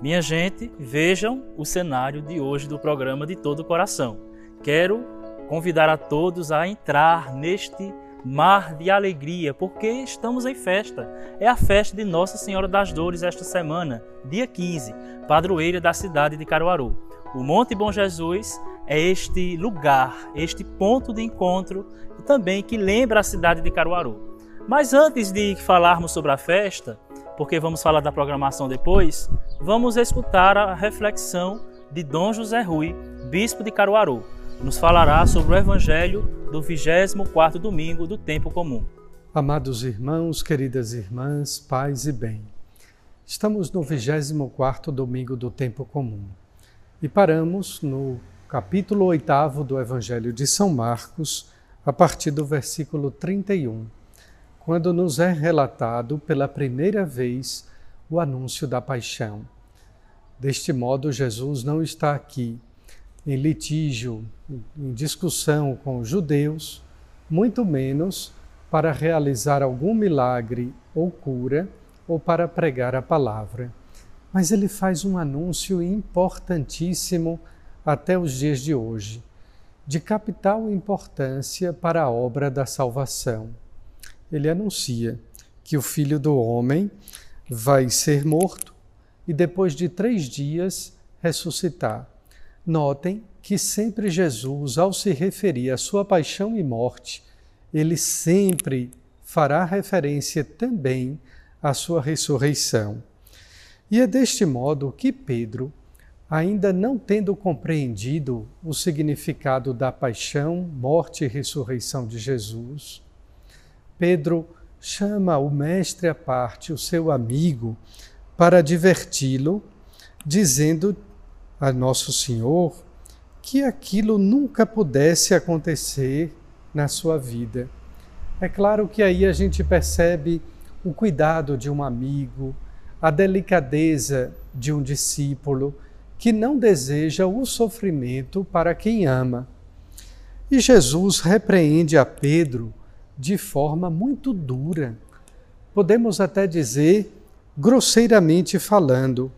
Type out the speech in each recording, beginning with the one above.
Minha gente, vejam o cenário de hoje do programa de todo o coração. Quero convidar a todos a entrar neste mar de alegria, porque estamos em festa. É a festa de Nossa Senhora das Dores esta semana, dia 15, padroeira da cidade de Caruaru. O Monte Bom Jesus é este lugar, este ponto de encontro também que lembra a cidade de Caruaru. Mas antes de falarmos sobre a festa, porque vamos falar da programação depois, vamos escutar a reflexão de Dom José Rui, bispo de Caruaru. Nos falará sobre o evangelho do 24º domingo do tempo comum. Amados irmãos, queridas irmãs, paz e bem. Estamos no 24º domingo do tempo comum e paramos no capítulo 8 do evangelho de São Marcos, a partir do versículo 31 quando nos é relatado pela primeira vez o anúncio da paixão. Deste modo, Jesus não está aqui em litígio, em discussão com os judeus, muito menos para realizar algum milagre ou cura ou para pregar a palavra. Mas ele faz um anúncio importantíssimo até os dias de hoje, de capital importância para a obra da salvação ele anuncia que o filho do homem vai ser morto e depois de três dias ressuscitar. Notem que sempre Jesus, ao se referir à sua paixão e morte, ele sempre fará referência também à sua ressurreição. E é deste modo que Pedro, ainda não tendo compreendido o significado da paixão, morte e ressurreição de Jesus, Pedro chama o mestre à parte, o seu amigo, para diverti-lo, dizendo a Nosso Senhor que aquilo nunca pudesse acontecer na sua vida. É claro que aí a gente percebe o cuidado de um amigo, a delicadeza de um discípulo que não deseja o sofrimento para quem ama. E Jesus repreende a Pedro de forma muito dura. Podemos até dizer, grosseiramente falando: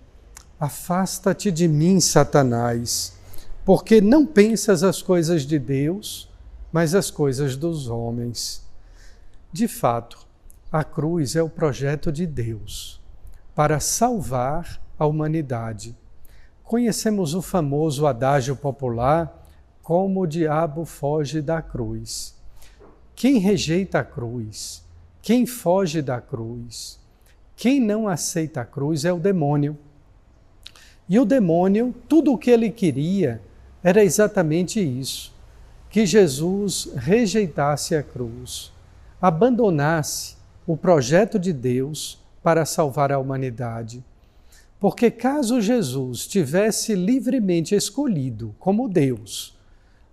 Afasta-te de mim, Satanás, porque não pensas as coisas de Deus, mas as coisas dos homens. De fato, a cruz é o projeto de Deus para salvar a humanidade. Conhecemos o famoso adágio popular: como o diabo foge da cruz. Quem rejeita a cruz, quem foge da cruz, quem não aceita a cruz é o demônio. E o demônio, tudo o que ele queria era exatamente isso: que Jesus rejeitasse a cruz, abandonasse o projeto de Deus para salvar a humanidade. Porque caso Jesus tivesse livremente escolhido como Deus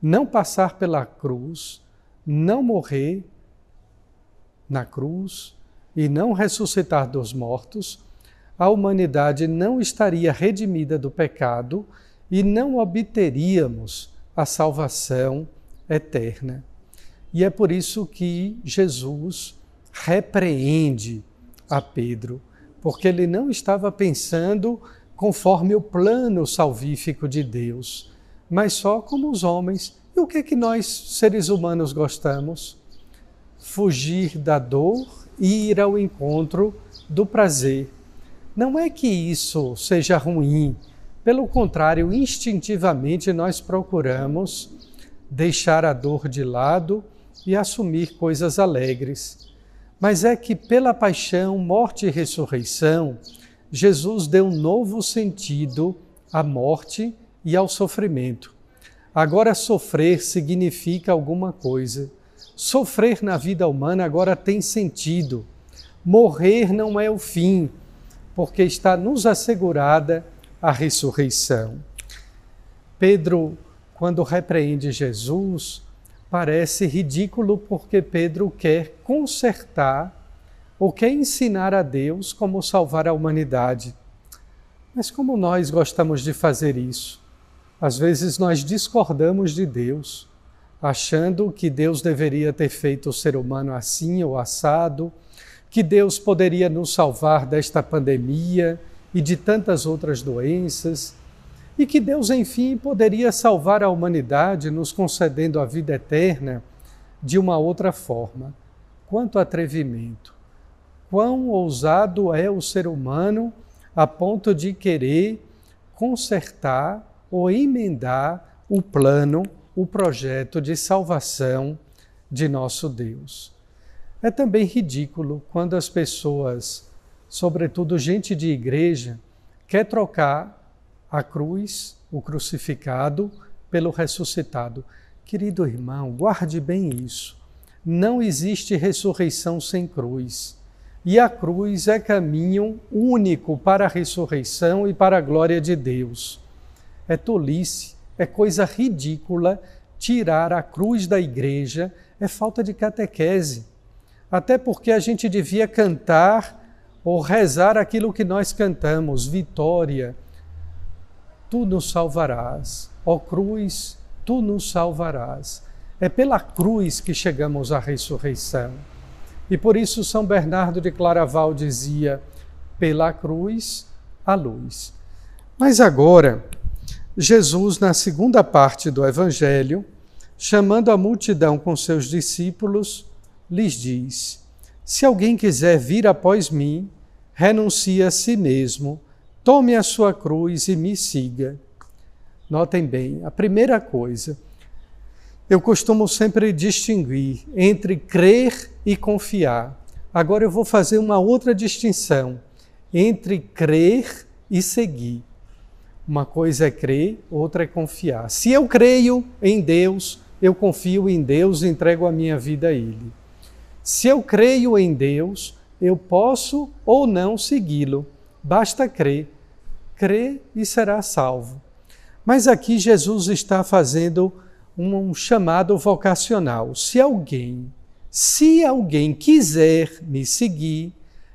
não passar pela cruz, não morrer na cruz e não ressuscitar dos mortos, a humanidade não estaria redimida do pecado e não obteríamos a salvação eterna. E é por isso que Jesus repreende a Pedro, porque ele não estava pensando conforme o plano salvífico de Deus, mas só como os homens e o que é que nós, seres humanos, gostamos? Fugir da dor e ir ao encontro do prazer. Não é que isso seja ruim, pelo contrário, instintivamente nós procuramos deixar a dor de lado e assumir coisas alegres. Mas é que pela paixão, morte e ressurreição, Jesus deu um novo sentido à morte e ao sofrimento. Agora, sofrer significa alguma coisa. Sofrer na vida humana agora tem sentido. Morrer não é o fim. porque está nos assegurada a ressurreição. Pedro, quando repreende Jesus, parece ridículo porque Pedro quer consertar ou quer ensinar a Deus como salvar a humanidade. Mas como nós gostamos de fazer isso? Às vezes nós discordamos de Deus, achando que Deus deveria ter feito o ser humano assim ou assado, que Deus poderia nos salvar desta pandemia e de tantas outras doenças, e que Deus, enfim, poderia salvar a humanidade, nos concedendo a vida eterna de uma outra forma. Quanto atrevimento! Quão ousado é o ser humano a ponto de querer consertar ou emendar o plano, o projeto de salvação de nosso Deus. É também ridículo quando as pessoas, sobretudo gente de igreja, quer trocar a cruz, o crucificado, pelo ressuscitado. Querido irmão, guarde bem isso. Não existe ressurreição sem cruz. E a cruz é caminho único para a ressurreição e para a glória de Deus. É tolice, é coisa ridícula tirar a cruz da igreja, é falta de catequese. Até porque a gente devia cantar ou rezar aquilo que nós cantamos: vitória, tu nos salvarás. Ó cruz, tu nos salvarás. É pela cruz que chegamos à ressurreição. E por isso São Bernardo de Claraval dizia: pela cruz, a luz. Mas agora, Jesus, na segunda parte do Evangelho, chamando a multidão com seus discípulos, lhes diz: Se alguém quiser vir após mim, renuncie a si mesmo Tome a sua cruz e me siga. Notem bem, a primeira coisa, eu costumo sempre distinguir entre crer e confiar. Agora eu vou fazer uma outra distinção entre crer e seguir. Uma coisa é crer, outra é confiar. Se eu creio em Deus, eu confio em Deus e entrego a minha vida a Ele. Se eu creio em Deus, eu posso ou não segui-lo. Basta crer. Crê e será salvo. Mas aqui Jesus está fazendo um chamado vocacional. Se alguém, se alguém quiser me seguir,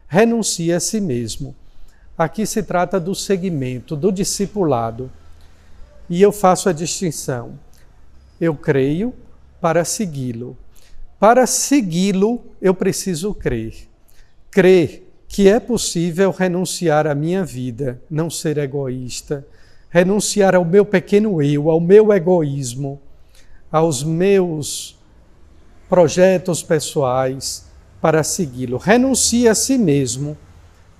renuncie a si mesmo. Aqui se trata do segmento, do discipulado. E eu faço a distinção. Eu creio para segui-lo. Para segui-lo, eu preciso crer. Crer que é possível renunciar à minha vida, não ser egoísta, renunciar ao meu pequeno eu, ao meu egoísmo, aos meus projetos pessoais para segui-lo. Renuncie a si mesmo,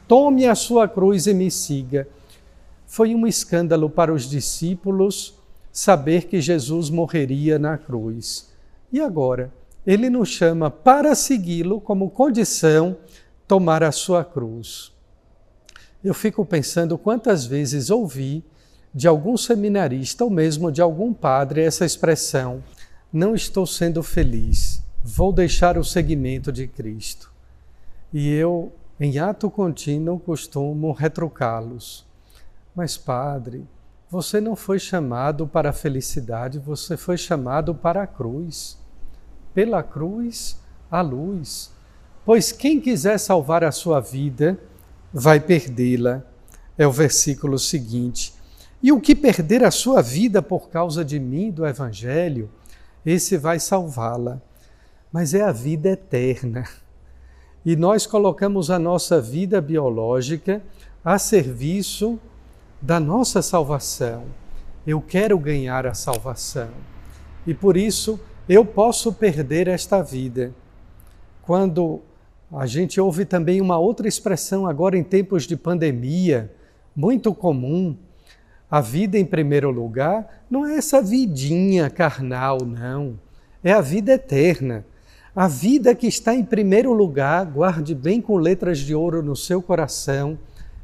tome a sua cruz e me siga. Foi um escândalo para os discípulos saber que Jesus morreria na cruz. E agora? Ele nos chama para segui-lo como condição tomar a sua cruz. Eu fico pensando quantas vezes ouvi de algum seminarista ou mesmo de algum padre essa expressão: não estou sendo feliz, vou deixar o seguimento de Cristo. E eu, em ato contínuo, costumo retrucá-los. Mas, padre, você não foi chamado para a felicidade, você foi chamado para a cruz. Pela cruz, a luz. Pois quem quiser salvar a sua vida, vai perdê-la. É o versículo seguinte. E o que perder a sua vida por causa de mim, do Evangelho, esse vai salvá-la. Mas é a vida eterna. E nós colocamos a nossa vida biológica a serviço da nossa salvação. Eu quero ganhar a salvação. E por isso eu posso perder esta vida. Quando a gente ouve também uma outra expressão agora em tempos de pandemia, muito comum. A vida em primeiro lugar não é essa vidinha carnal, não. É a vida eterna. A vida que está em primeiro lugar, guarde bem com letras de ouro no seu coração,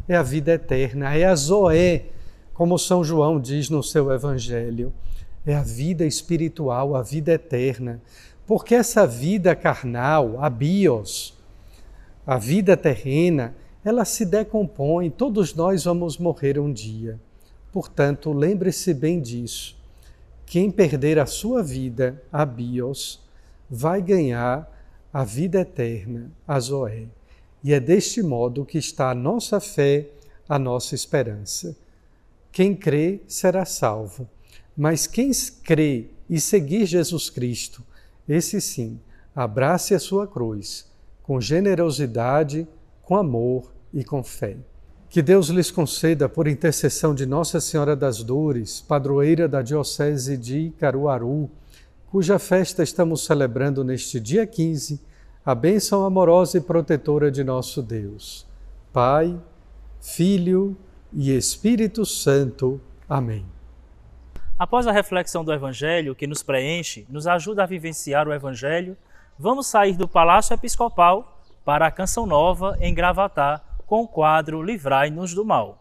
é a vida eterna, é a Zoé, como São João diz no seu Evangelho. É a vida espiritual, a vida eterna. Porque essa vida carnal, a bios, a vida terrena, ela se decompõe, todos nós vamos morrer um dia. Portanto, lembre-se bem disso. Quem perder a sua vida, a bios, vai ganhar a vida eterna, a Zoé. E é deste modo que está a nossa fé, a nossa esperança. Quem crê será salvo, mas quem crê e seguir Jesus Cristo, esse sim, abrace a sua cruz, com generosidade, com amor e com fé. Que Deus lhes conceda, por intercessão de Nossa Senhora das Dores, padroeira da Diocese de Caruaru, cuja festa estamos celebrando neste dia 15, a bênção amorosa e protetora de nosso Deus. Pai, Filho e Espírito Santo. Amém. Após a reflexão do Evangelho que nos preenche, nos ajuda a vivenciar o Evangelho, vamos sair do Palácio Episcopal para a Canção Nova em Gravatar com o quadro Livrai-nos do Mal.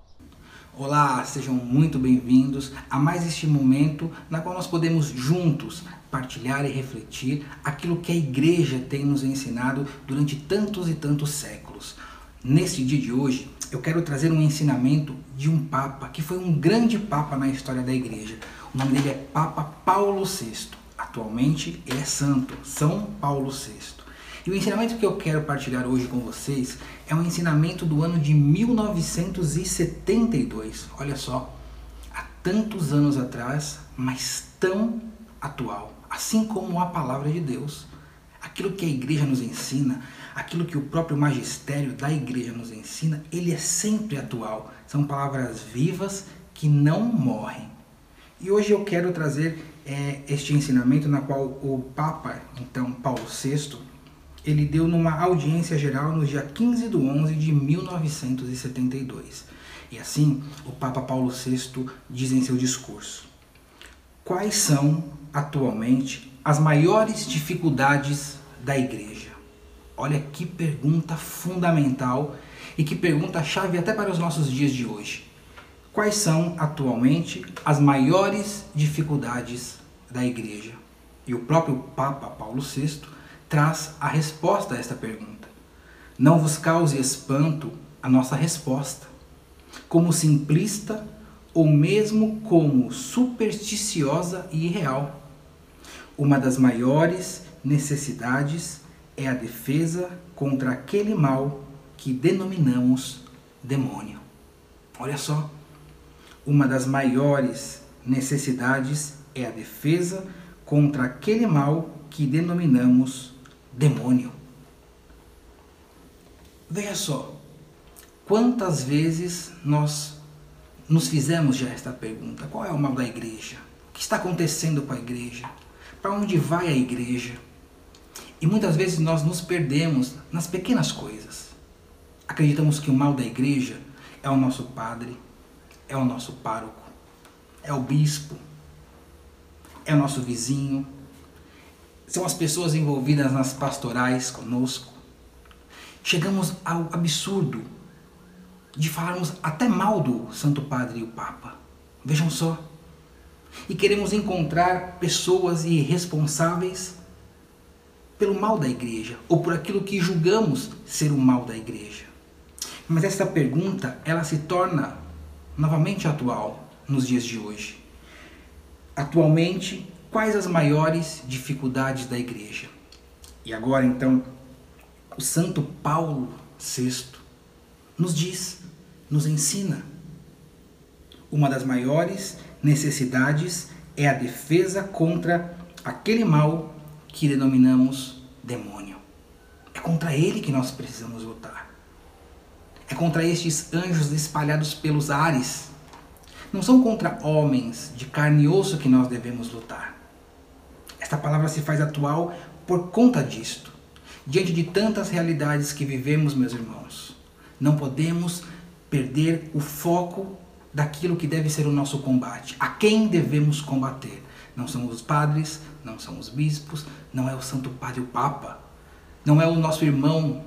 Olá, sejam muito bem-vindos a mais este momento na qual nós podemos juntos partilhar e refletir aquilo que a Igreja tem nos ensinado durante tantos e tantos séculos. Neste dia de hoje, eu quero trazer um ensinamento de um Papa que foi um grande Papa na história da Igreja. O nome dele é Papa Paulo VI. Atualmente ele é santo, São Paulo VI. E o ensinamento que eu quero partilhar hoje com vocês é um ensinamento do ano de 1972. Olha só, há tantos anos atrás, mas tão atual. Assim como a palavra de Deus, aquilo que a igreja nos ensina, aquilo que o próprio magistério da igreja nos ensina, ele é sempre atual. São palavras vivas que não morrem. E hoje eu quero trazer é, este ensinamento na qual o Papa, então Paulo VI, ele deu numa audiência geral no dia 15 de 11 de 1972. E assim, o Papa Paulo VI diz em seu discurso: Quais são, atualmente, as maiores dificuldades da igreja? Olha que pergunta fundamental e que pergunta chave até para os nossos dias de hoje. Quais são, atualmente, as maiores dificuldades da igreja? E o próprio Papa Paulo VI traz a resposta a esta pergunta. Não vos cause espanto a nossa resposta, como simplista ou mesmo como supersticiosa e irreal. Uma das maiores necessidades é a defesa contra aquele mal que denominamos demônio. Olha só, uma das maiores necessidades é a defesa contra aquele mal que denominamos demônio. Veja só, quantas vezes nós nos fizemos já esta pergunta: qual é o mal da igreja? O que está acontecendo com a igreja? Para onde vai a igreja? E muitas vezes nós nos perdemos nas pequenas coisas. Acreditamos que o mal da igreja é o nosso padre, é o nosso pároco, é o bispo, é o nosso vizinho, são as pessoas envolvidas nas pastorais conosco. Chegamos ao absurdo de falarmos até mal do Santo Padre e o Papa. Vejam só. E queremos encontrar pessoas irresponsáveis pelo mal da igreja ou por aquilo que julgamos ser o mal da igreja. Mas essa pergunta, ela se torna novamente atual nos dias de hoje. Atualmente, quais as maiores dificuldades da igreja. E agora então, o Santo Paulo VI nos diz, nos ensina. Uma das maiores necessidades é a defesa contra aquele mal que denominamos demônio. É contra ele que nós precisamos lutar. É contra estes anjos espalhados pelos ares. Não são contra homens de carne e osso que nós devemos lutar. Esta palavra se faz atual por conta disto. Diante de tantas realidades que vivemos, meus irmãos, não podemos perder o foco daquilo que deve ser o nosso combate. A quem devemos combater? Não são os padres, não são os bispos, não é o Santo Padre o Papa, não é o nosso irmão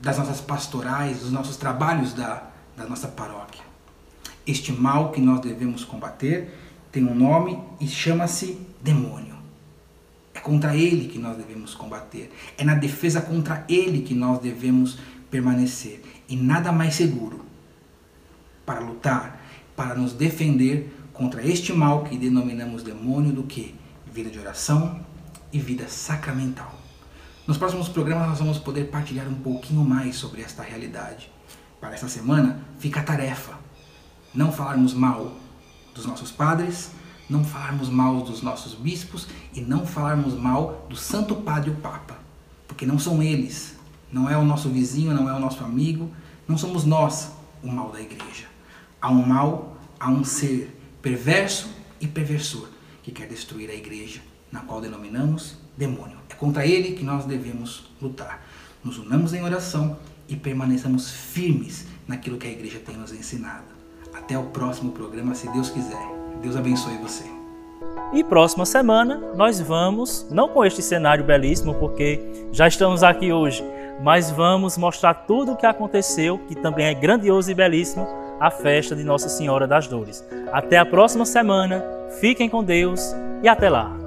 das nossas pastorais, dos nossos trabalhos da, da nossa paróquia. Este mal que nós devemos combater tem um nome e chama-se demônio. É contra ele que nós devemos combater. É na defesa contra ele que nós devemos permanecer. E nada mais seguro para lutar, para nos defender contra este mal que denominamos demônio do que vida de oração e vida sacramental. Nos próximos programas nós vamos poder partilhar um pouquinho mais sobre esta realidade. Para esta semana fica a tarefa: não falarmos mal dos nossos padres, não falarmos mal dos nossos bispos e não falarmos mal do Santo Padre o Papa, porque não são eles, não é o nosso vizinho, não é o nosso amigo, não somos nós o mal da igreja. Há um mal, há um ser perverso e perversor que quer destruir a igreja, na qual denominamos demônio. É contra ele que nós devemos lutar. Nos unamos em oração e permaneçamos firmes naquilo que a igreja tem nos ensinado. Até o próximo programa, se Deus quiser. Deus abençoe você. E próxima semana nós vamos, não com este cenário belíssimo, porque já estamos aqui hoje, mas vamos mostrar tudo o que aconteceu, que também é grandioso e belíssimo, a festa de Nossa Senhora das Dores. Até a próxima semana, fiquem com Deus e até lá!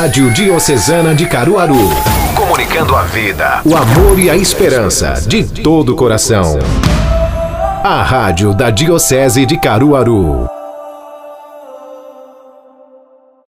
Rádio Diocesana de Caruaru. Comunicando a vida, o amor e a esperança de todo o coração. A Rádio da Diocese de Caruaru.